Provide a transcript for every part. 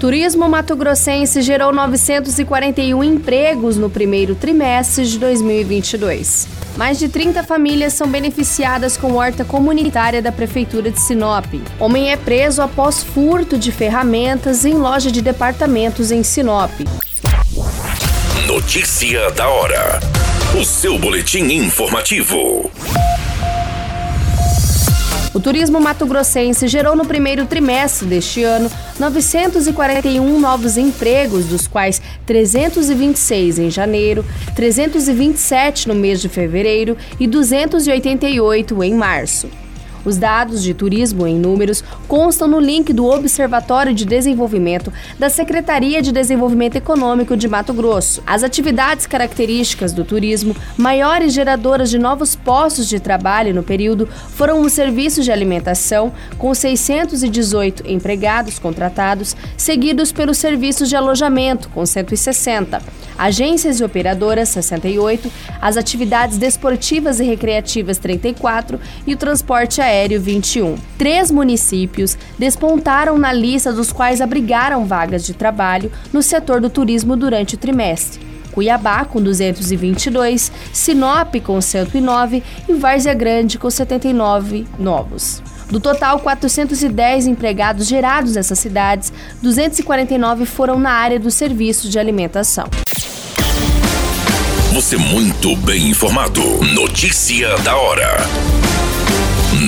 Turismo Mato Grossense gerou 941 empregos no primeiro trimestre de 2022. Mais de 30 famílias são beneficiadas com horta comunitária da Prefeitura de Sinop. Homem é preso após furto de ferramentas em loja de departamentos em Sinop. Notícia da hora. O seu boletim informativo. O turismo mato-grossense gerou no primeiro trimestre deste ano 941 novos empregos, dos quais 326 em janeiro, 327 no mês de fevereiro e 288 em março. Os dados de turismo em números constam no link do Observatório de Desenvolvimento da Secretaria de Desenvolvimento Econômico de Mato Grosso. As atividades características do turismo, maiores geradoras de novos postos de trabalho no período, foram os serviços de alimentação, com 618 empregados contratados, seguidos pelos serviços de alojamento, com 160, agências e operadoras, 68, as atividades desportivas e recreativas, 34 e o transporte aéreo Aéreo 21. Três municípios despontaram na lista dos quais abrigaram vagas de trabalho no setor do turismo durante o trimestre. Cuiabá com 222, Sinop com 109 e Várzea Grande com 79 novos. Do total, 410 empregados gerados nessas cidades, 249 foram na área dos serviços de alimentação. Você muito bem informado. Notícia da hora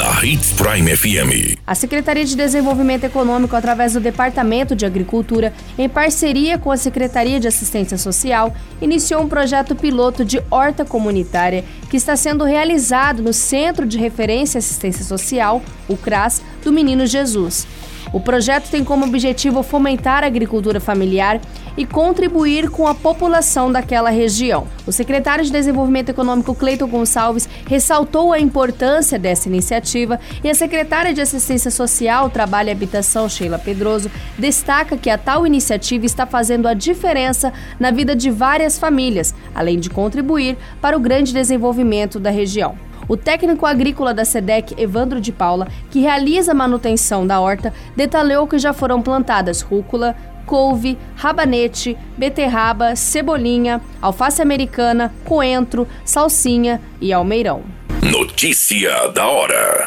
na Hits Prime FM. A Secretaria de Desenvolvimento Econômico, através do Departamento de Agricultura, em parceria com a Secretaria de Assistência Social, iniciou um projeto piloto de horta comunitária que está sendo realizado no Centro de Referência e Assistência Social, o CRAS, do Menino Jesus. O projeto tem como objetivo fomentar a agricultura familiar e contribuir com a população daquela região. O secretário de Desenvolvimento Econômico Cleiton Gonçalves ressaltou a importância dessa iniciativa e a secretária de Assistência Social, Trabalho e Habitação, Sheila Pedroso, destaca que a tal iniciativa está fazendo a diferença na vida de várias famílias, além de contribuir para o grande desenvolvimento da região. O técnico agrícola da SEDEC, Evandro de Paula, que realiza a manutenção da horta, detalhou que já foram plantadas rúcula, couve, rabanete, beterraba, cebolinha, alface americana, coentro, salsinha e almeirão. Notícia da hora.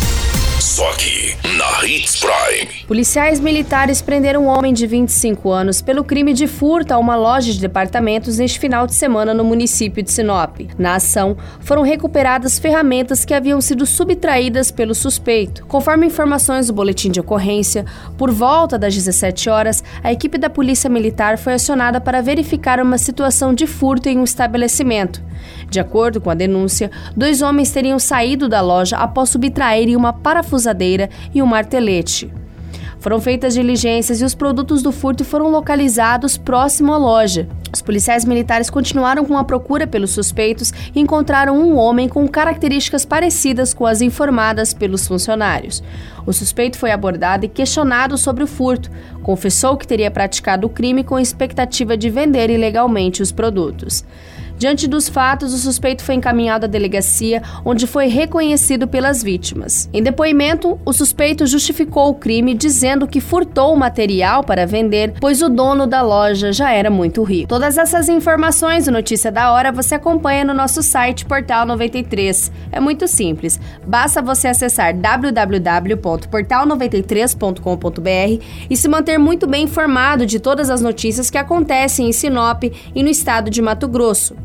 Só aqui, na Hits Prime. Policiais militares prenderam um homem de 25 anos pelo crime de furto a uma loja de departamentos neste final de semana no município de Sinop. Na ação, foram recuperadas ferramentas que haviam sido subtraídas pelo suspeito. Conforme informações do boletim de ocorrência, por volta das 17 horas, a equipe da Polícia Militar foi acionada para verificar uma situação de furto em um estabelecimento. De acordo com a denúncia, dois homens teriam saído da loja após subtraírem uma parafusadeira e um martelete. Foram feitas diligências e os produtos do furto foram localizados próximo à loja. Os policiais militares continuaram com a procura pelos suspeitos e encontraram um homem com características parecidas com as informadas pelos funcionários. O suspeito foi abordado e questionado sobre o furto. Confessou que teria praticado o crime com expectativa de vender ilegalmente os produtos. Diante dos fatos, o suspeito foi encaminhado à delegacia, onde foi reconhecido pelas vítimas. Em depoimento, o suspeito justificou o crime dizendo que furtou o material para vender, pois o dono da loja já era muito rico. Todas essas informações e notícia da hora você acompanha no nosso site Portal 93. É muito simples. Basta você acessar www.portal93.com.br e se manter muito bem informado de todas as notícias que acontecem em Sinop e no estado de Mato Grosso